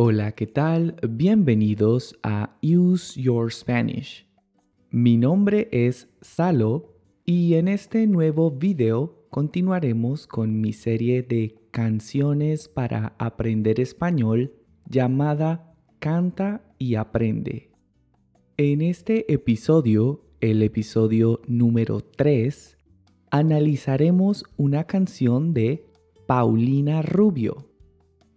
Hola, ¿qué tal? Bienvenidos a Use Your Spanish. Mi nombre es Salo y en este nuevo video continuaremos con mi serie de canciones para aprender español llamada Canta y Aprende. En este episodio, el episodio número 3, analizaremos una canción de Paulina Rubio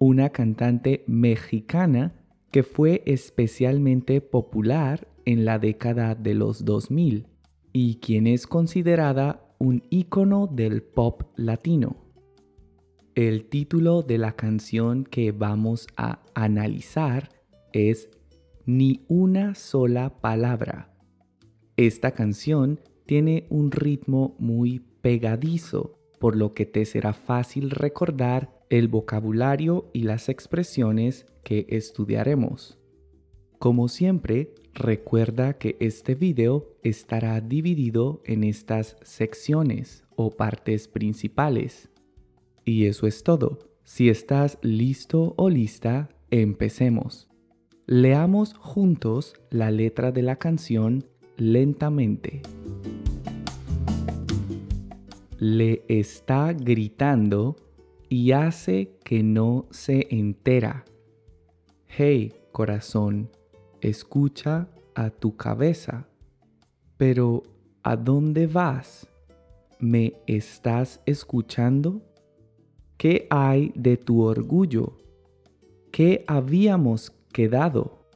una cantante mexicana que fue especialmente popular en la década de los 2000 y quien es considerada un ícono del pop latino. El título de la canción que vamos a analizar es Ni una sola palabra. Esta canción tiene un ritmo muy pegadizo, por lo que te será fácil recordar el vocabulario y las expresiones que estudiaremos. Como siempre, recuerda que este video estará dividido en estas secciones o partes principales. Y eso es todo. Si estás listo o lista, empecemos. Leamos juntos la letra de la canción lentamente. Le está gritando y hace que no se entera. Hey, corazón, escucha a tu cabeza. Pero, ¿a dónde vas? ¿Me estás escuchando? ¿Qué hay de tu orgullo? ¿Qué habíamos quedado?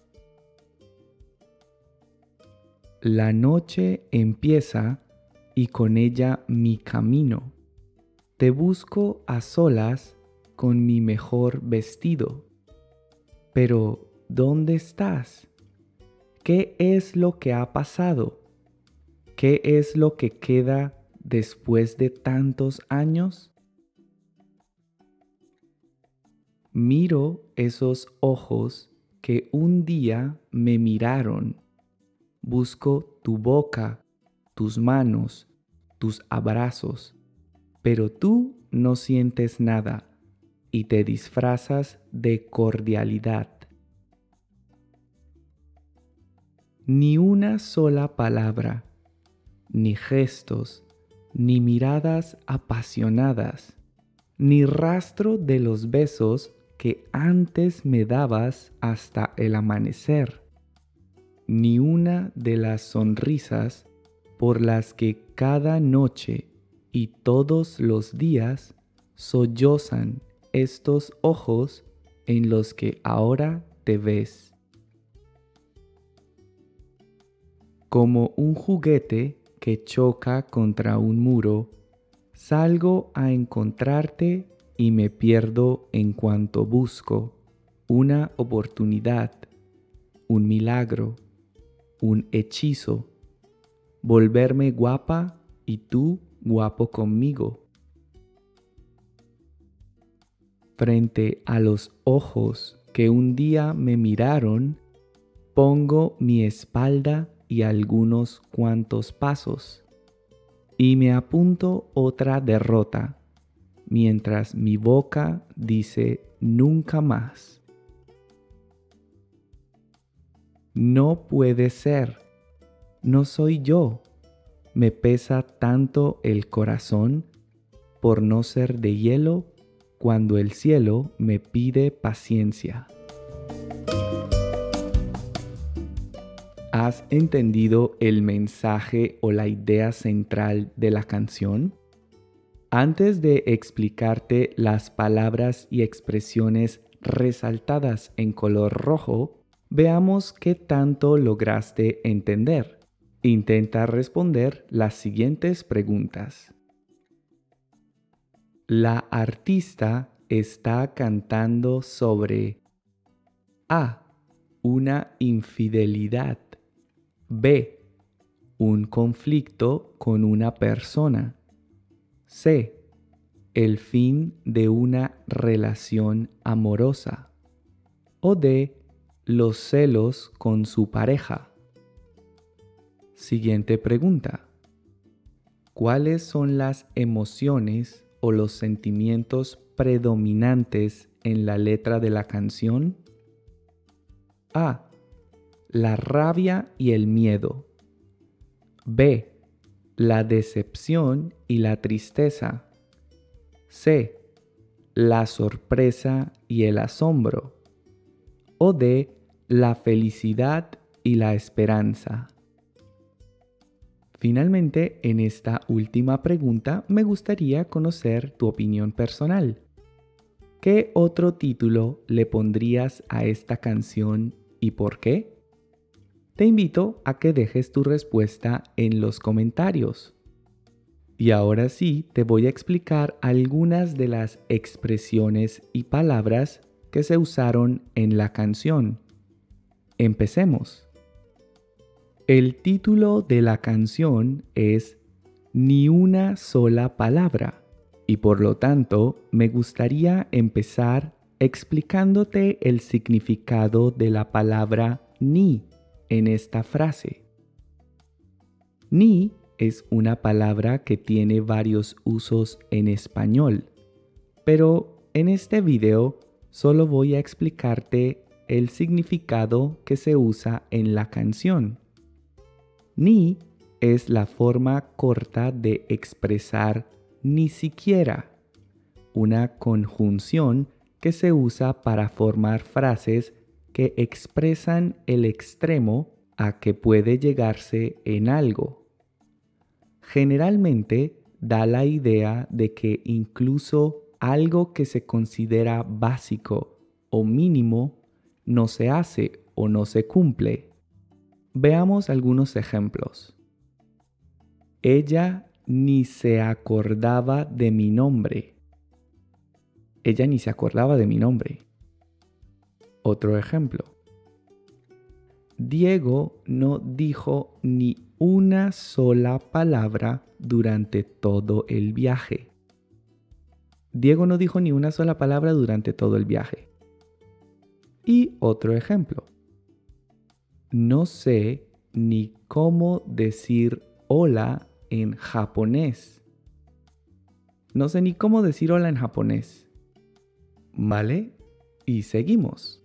La noche empieza y con ella mi camino te busco a solas con mi mejor vestido. Pero, ¿dónde estás? ¿Qué es lo que ha pasado? ¿Qué es lo que queda después de tantos años? Miro esos ojos que un día me miraron. Busco tu boca, tus manos, tus abrazos pero tú no sientes nada y te disfrazas de cordialidad. Ni una sola palabra, ni gestos, ni miradas apasionadas, ni rastro de los besos que antes me dabas hasta el amanecer, ni una de las sonrisas por las que cada noche y todos los días sollozan estos ojos en los que ahora te ves. Como un juguete que choca contra un muro, salgo a encontrarte y me pierdo en cuanto busco una oportunidad, un milagro, un hechizo, volverme guapa y tú guapo conmigo. Frente a los ojos que un día me miraron, pongo mi espalda y algunos cuantos pasos, y me apunto otra derrota, mientras mi boca dice nunca más. No puede ser, no soy yo me pesa tanto el corazón por no ser de hielo cuando el cielo me pide paciencia. ¿Has entendido el mensaje o la idea central de la canción? Antes de explicarte las palabras y expresiones resaltadas en color rojo, veamos qué tanto lograste entender. Intenta responder las siguientes preguntas. La artista está cantando sobre A. Una infidelidad. B. Un conflicto con una persona. C. El fin de una relación amorosa. O D. Los celos con su pareja. Siguiente pregunta. ¿Cuáles son las emociones o los sentimientos predominantes en la letra de la canción? A. La rabia y el miedo. B. La decepción y la tristeza. C. La sorpresa y el asombro. O D. La felicidad y la esperanza. Finalmente, en esta última pregunta me gustaría conocer tu opinión personal. ¿Qué otro título le pondrías a esta canción y por qué? Te invito a que dejes tu respuesta en los comentarios. Y ahora sí, te voy a explicar algunas de las expresiones y palabras que se usaron en la canción. Empecemos. El título de la canción es Ni una sola palabra y por lo tanto me gustaría empezar explicándote el significado de la palabra ni en esta frase. Ni es una palabra que tiene varios usos en español, pero en este video solo voy a explicarte el significado que se usa en la canción. Ni es la forma corta de expresar ni siquiera, una conjunción que se usa para formar frases que expresan el extremo a que puede llegarse en algo. Generalmente da la idea de que incluso algo que se considera básico o mínimo no se hace o no se cumple. Veamos algunos ejemplos. Ella ni se acordaba de mi nombre. Ella ni se acordaba de mi nombre. Otro ejemplo. Diego no dijo ni una sola palabra durante todo el viaje. Diego no dijo ni una sola palabra durante todo el viaje. Y otro ejemplo. No sé ni cómo decir hola en japonés. No sé ni cómo decir hola en japonés. ¿Vale? Y seguimos.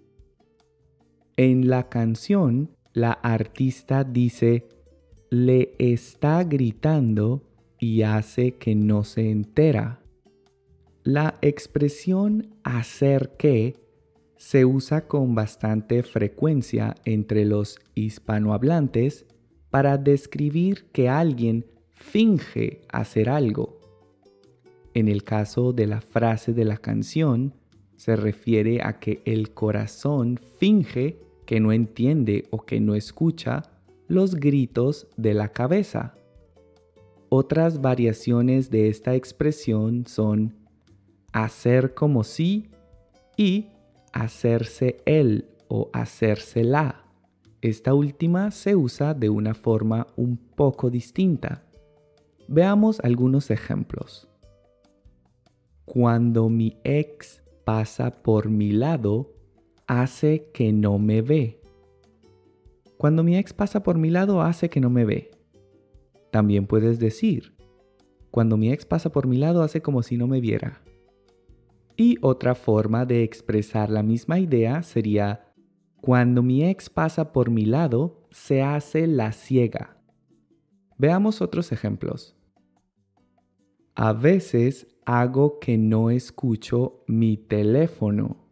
En la canción, la artista dice, le está gritando y hace que no se entera. La expresión hacer que se usa con bastante frecuencia entre los hispanohablantes para describir que alguien finge hacer algo. En el caso de la frase de la canción, se refiere a que el corazón finge que no entiende o que no escucha los gritos de la cabeza. Otras variaciones de esta expresión son hacer como si y hacerse él o hacérsela. Esta última se usa de una forma un poco distinta. Veamos algunos ejemplos. Cuando mi ex pasa por mi lado, hace que no me ve. Cuando mi ex pasa por mi lado, hace que no me ve. También puedes decir, cuando mi ex pasa por mi lado, hace como si no me viera. Y otra forma de expresar la misma idea sería, cuando mi ex pasa por mi lado, se hace la ciega. Veamos otros ejemplos. A veces hago que no escucho mi teléfono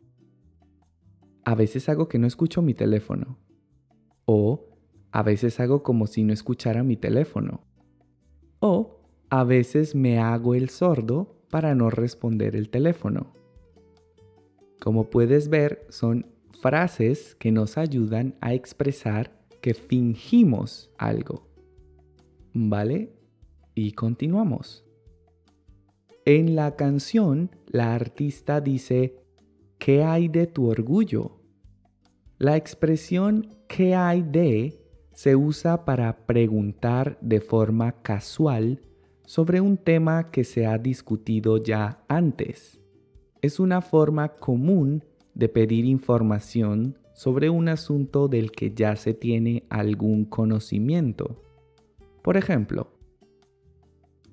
a veces hago que no escucho mi teléfono. O a veces hago como si no escuchara mi teléfono. O a veces me hago el sordo para no responder el teléfono. Como puedes ver, son frases que nos ayudan a expresar que fingimos algo. ¿Vale? Y continuamos. En la canción, la artista dice, ¿qué hay de tu orgullo? La expresión ¿qué hay de? se usa para preguntar de forma casual sobre un tema que se ha discutido ya antes. Es una forma común de pedir información sobre un asunto del que ya se tiene algún conocimiento. Por ejemplo,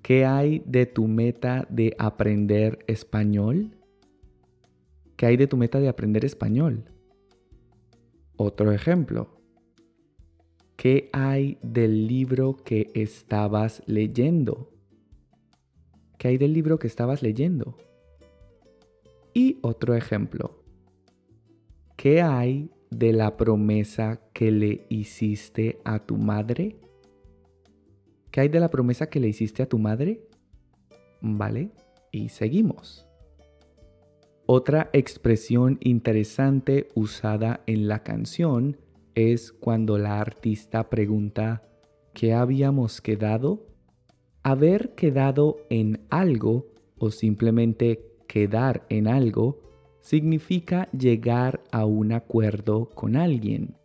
¿qué hay de tu meta de aprender español? ¿Qué hay de tu meta de aprender español? Otro ejemplo. ¿Qué hay del libro que estabas leyendo? ¿Qué hay del libro que estabas leyendo? Y otro ejemplo. ¿Qué hay de la promesa que le hiciste a tu madre? ¿Qué hay de la promesa que le hiciste a tu madre? ¿Vale? Y seguimos. Otra expresión interesante usada en la canción es cuando la artista pregunta ¿qué habíamos quedado? Haber quedado en algo o simplemente quedar en algo significa llegar a un acuerdo con alguien.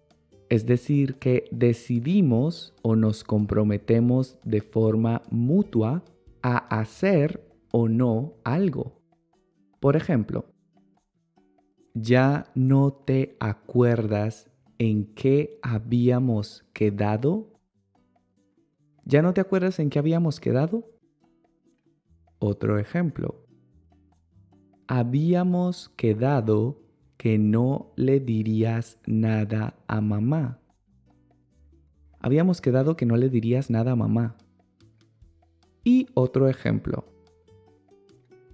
Es decir, que decidimos o nos comprometemos de forma mutua a hacer o no algo. Por ejemplo, ¿ya no te acuerdas en qué habíamos quedado? ¿Ya no te acuerdas en qué habíamos quedado? Otro ejemplo. Habíamos quedado que no le dirías nada a mamá. Habíamos quedado que no le dirías nada a mamá. Y otro ejemplo.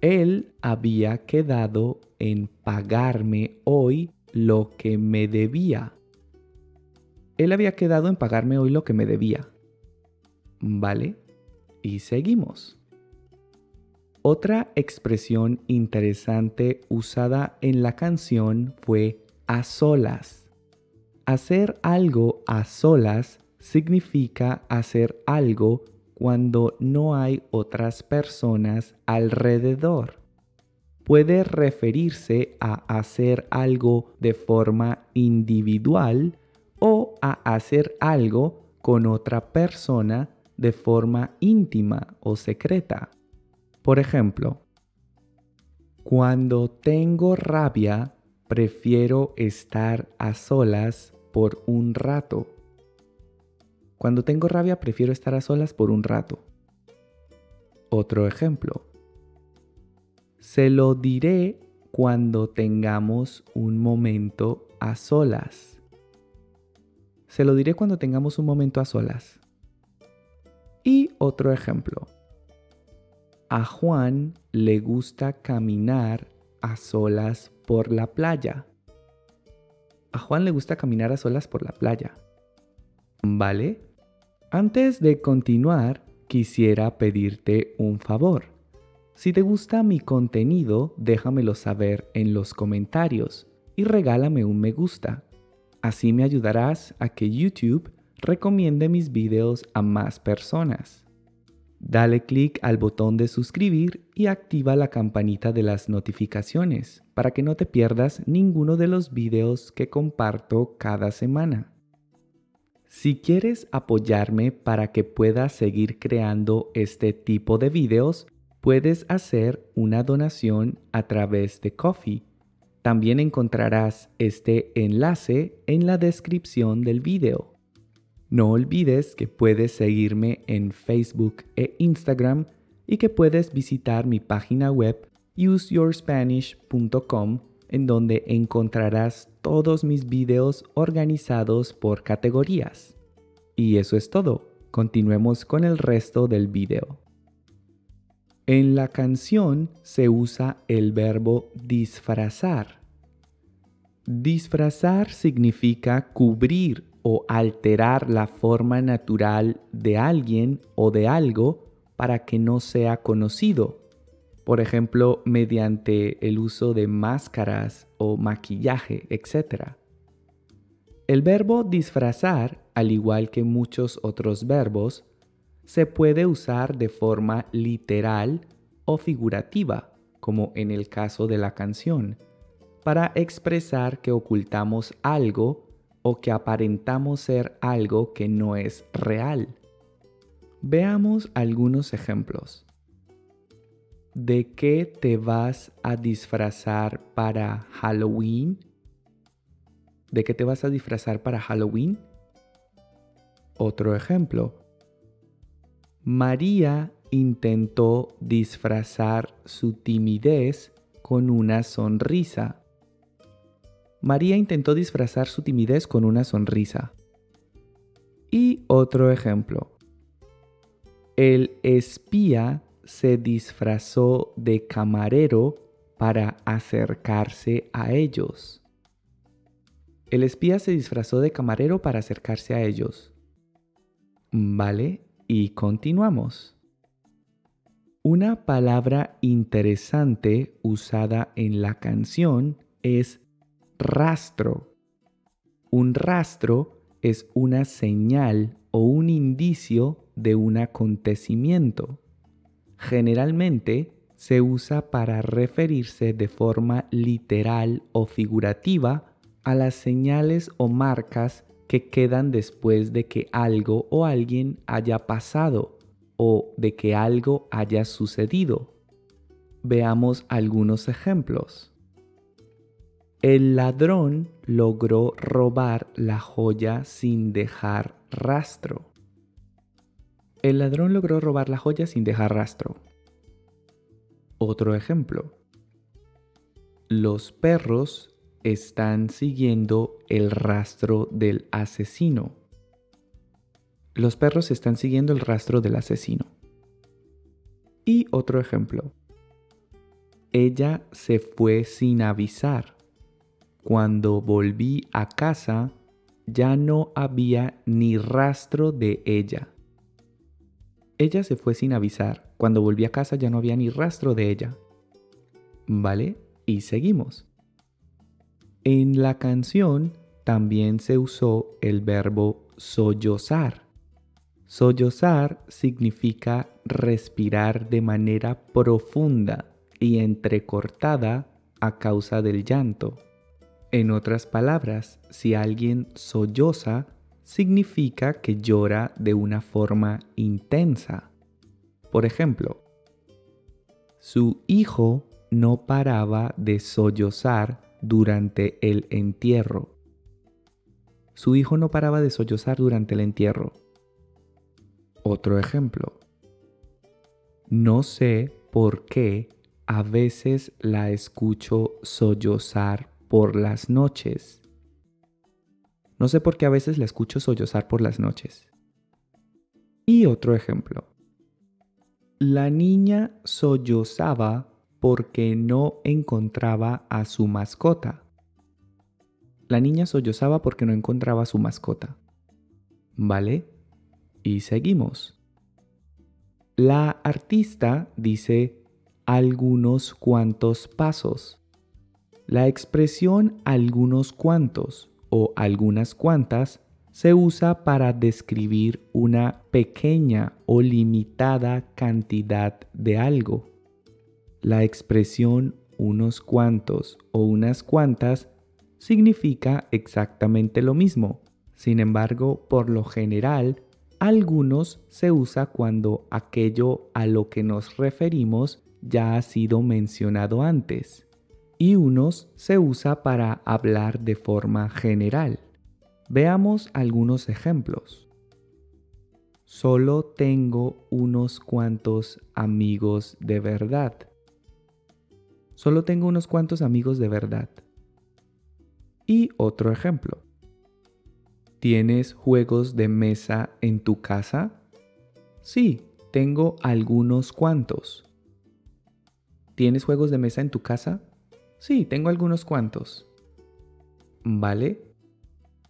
Él había quedado en pagarme hoy lo que me debía. Él había quedado en pagarme hoy lo que me debía. ¿Vale? Y seguimos. Otra expresión interesante usada en la canción fue a solas. Hacer algo a solas significa hacer algo cuando no hay otras personas alrededor. Puede referirse a hacer algo de forma individual o a hacer algo con otra persona de forma íntima o secreta. Por ejemplo, cuando tengo rabia, prefiero estar a solas por un rato. Cuando tengo rabia, prefiero estar a solas por un rato. Otro ejemplo. Se lo diré cuando tengamos un momento a solas. Se lo diré cuando tengamos un momento a solas. Y otro ejemplo. A Juan le gusta caminar a solas por la playa. A Juan le gusta caminar a solas por la playa. ¿Vale? Antes de continuar, quisiera pedirte un favor. Si te gusta mi contenido, déjamelo saber en los comentarios y regálame un me gusta. Así me ayudarás a que YouTube recomiende mis videos a más personas. Dale clic al botón de suscribir y activa la campanita de las notificaciones para que no te pierdas ninguno de los videos que comparto cada semana. Si quieres apoyarme para que pueda seguir creando este tipo de videos, puedes hacer una donación a través de Coffee también encontrarás este enlace en la descripción del video. No olvides que puedes seguirme en Facebook e Instagram y que puedes visitar mi página web useyourspanish.com en donde encontrarás todos mis videos organizados por categorías. Y eso es todo. Continuemos con el resto del video. En la canción se usa el verbo disfrazar. Disfrazar significa cubrir o alterar la forma natural de alguien o de algo para que no sea conocido. Por ejemplo, mediante el uso de máscaras o maquillaje, etc. El verbo disfrazar, al igual que muchos otros verbos, se puede usar de forma literal o figurativa, como en el caso de la canción, para expresar que ocultamos algo o que aparentamos ser algo que no es real. Veamos algunos ejemplos. ¿De qué te vas a disfrazar para Halloween? ¿De qué te vas a disfrazar para Halloween? Otro ejemplo. María intentó disfrazar su timidez con una sonrisa. María intentó disfrazar su timidez con una sonrisa. Y otro ejemplo. El espía se disfrazó de camarero para acercarse a ellos. El espía se disfrazó de camarero para acercarse a ellos. Vale, y continuamos. Una palabra interesante usada en la canción es rastro. Un rastro es una señal o un indicio de un acontecimiento. Generalmente se usa para referirse de forma literal o figurativa a las señales o marcas que quedan después de que algo o alguien haya pasado o de que algo haya sucedido. Veamos algunos ejemplos. El ladrón logró robar la joya sin dejar rastro. El ladrón logró robar la joya sin dejar rastro. Otro ejemplo. Los perros están siguiendo el rastro del asesino. Los perros están siguiendo el rastro del asesino. Y otro ejemplo. Ella se fue sin avisar. Cuando volví a casa, ya no había ni rastro de ella. Ella se fue sin avisar. Cuando volví a casa ya no había ni rastro de ella. ¿Vale? Y seguimos. En la canción también se usó el verbo sollozar. Sollozar significa respirar de manera profunda y entrecortada a causa del llanto. En otras palabras, si alguien solloza, significa que llora de una forma intensa. Por ejemplo, su hijo no paraba de sollozar durante el entierro. Su hijo no paraba de sollozar durante el entierro. Otro ejemplo. No sé por qué a veces la escucho sollozar por las noches. No sé por qué a veces la escucho sollozar por las noches. Y otro ejemplo. La niña sollozaba porque no encontraba a su mascota. La niña sollozaba porque no encontraba a su mascota. ¿Vale? Y seguimos. La artista dice algunos cuantos pasos. La expresión algunos cuantos o algunas cuantas se usa para describir una pequeña o limitada cantidad de algo. La expresión unos cuantos o unas cuantas significa exactamente lo mismo. Sin embargo, por lo general, algunos se usa cuando aquello a lo que nos referimos ya ha sido mencionado antes y unos se usa para hablar de forma general. Veamos algunos ejemplos. Solo tengo unos cuantos amigos de verdad. Solo tengo unos cuantos amigos de verdad. Y otro ejemplo. ¿Tienes juegos de mesa en tu casa? Sí, tengo algunos cuantos. ¿Tienes juegos de mesa en tu casa? Sí, tengo algunos cuantos. ¿Vale?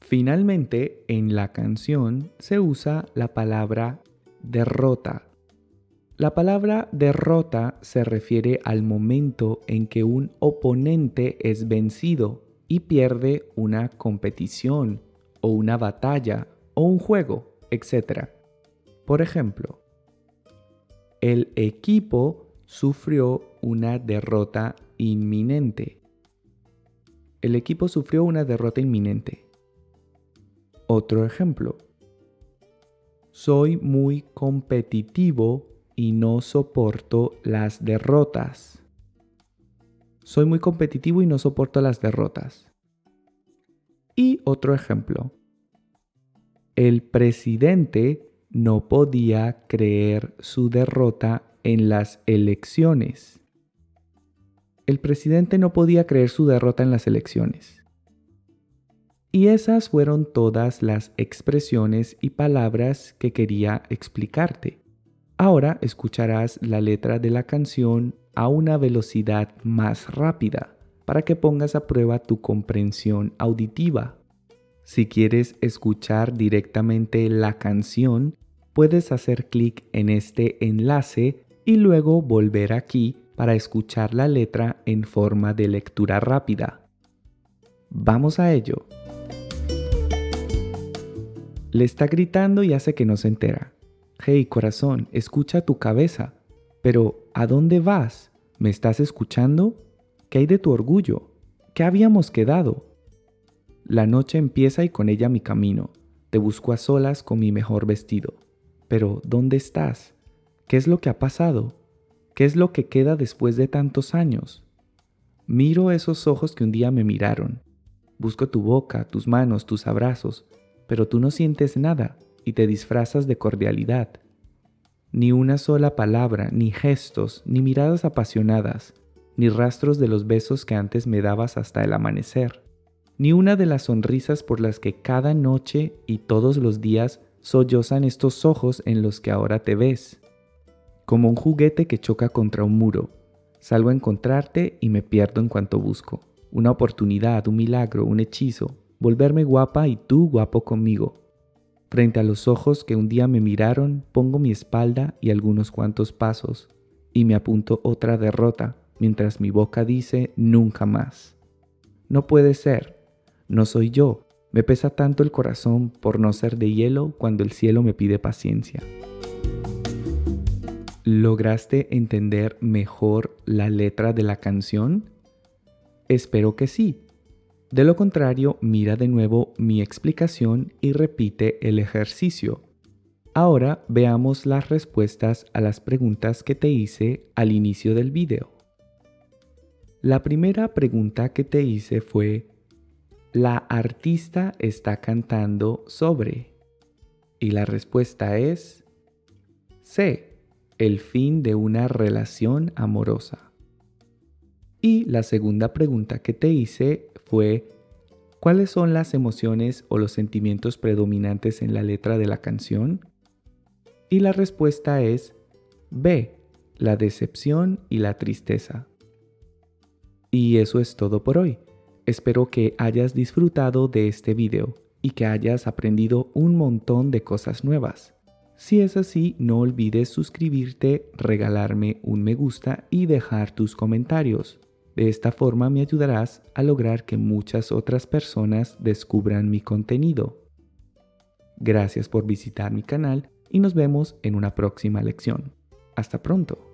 Finalmente, en la canción se usa la palabra derrota. La palabra derrota se refiere al momento en que un oponente es vencido y pierde una competición o una batalla o un juego, etc. Por ejemplo, el equipo sufrió una derrota inminente. El equipo sufrió una derrota inminente. Otro ejemplo. Soy muy competitivo y no soporto las derrotas. Soy muy competitivo y no soporto las derrotas. Y otro ejemplo. El presidente no podía creer su derrota en las elecciones el presidente no podía creer su derrota en las elecciones. Y esas fueron todas las expresiones y palabras que quería explicarte. Ahora escucharás la letra de la canción a una velocidad más rápida para que pongas a prueba tu comprensión auditiva. Si quieres escuchar directamente la canción, puedes hacer clic en este enlace y luego volver aquí para escuchar la letra en forma de lectura rápida. Vamos a ello. Le está gritando y hace que no se entera. Hey, corazón, escucha tu cabeza. Pero, ¿a dónde vas? ¿Me estás escuchando? ¿Qué hay de tu orgullo? ¿Qué habíamos quedado? La noche empieza y con ella mi camino. Te busco a solas con mi mejor vestido. Pero, ¿dónde estás? ¿Qué es lo que ha pasado? ¿Qué es lo que queda después de tantos años? Miro esos ojos que un día me miraron. Busco tu boca, tus manos, tus abrazos, pero tú no sientes nada y te disfrazas de cordialidad. Ni una sola palabra, ni gestos, ni miradas apasionadas, ni rastros de los besos que antes me dabas hasta el amanecer, ni una de las sonrisas por las que cada noche y todos los días sollozan estos ojos en los que ahora te ves. Como un juguete que choca contra un muro, salgo a encontrarte y me pierdo en cuanto busco. Una oportunidad, un milagro, un hechizo, volverme guapa y tú guapo conmigo. Frente a los ojos que un día me miraron, pongo mi espalda y algunos cuantos pasos, y me apunto otra derrota, mientras mi boca dice nunca más. No puede ser, no soy yo, me pesa tanto el corazón por no ser de hielo cuando el cielo me pide paciencia. ¿Lograste entender mejor la letra de la canción? Espero que sí. De lo contrario, mira de nuevo mi explicación y repite el ejercicio. Ahora veamos las respuestas a las preguntas que te hice al inicio del video. La primera pregunta que te hice fue, ¿la artista está cantando sobre? Y la respuesta es C, el fin de una relación amorosa. Y la segunda pregunta que te hice fue, ¿cuáles son las emociones o los sentimientos predominantes en la letra de la canción? Y la respuesta es B, la decepción y la tristeza. Y eso es todo por hoy. Espero que hayas disfrutado de este video y que hayas aprendido un montón de cosas nuevas. Si es así, no olvides suscribirte, regalarme un me gusta y dejar tus comentarios. De esta forma me ayudarás a lograr que muchas otras personas descubran mi contenido. Gracias por visitar mi canal y nos vemos en una próxima lección. Hasta pronto.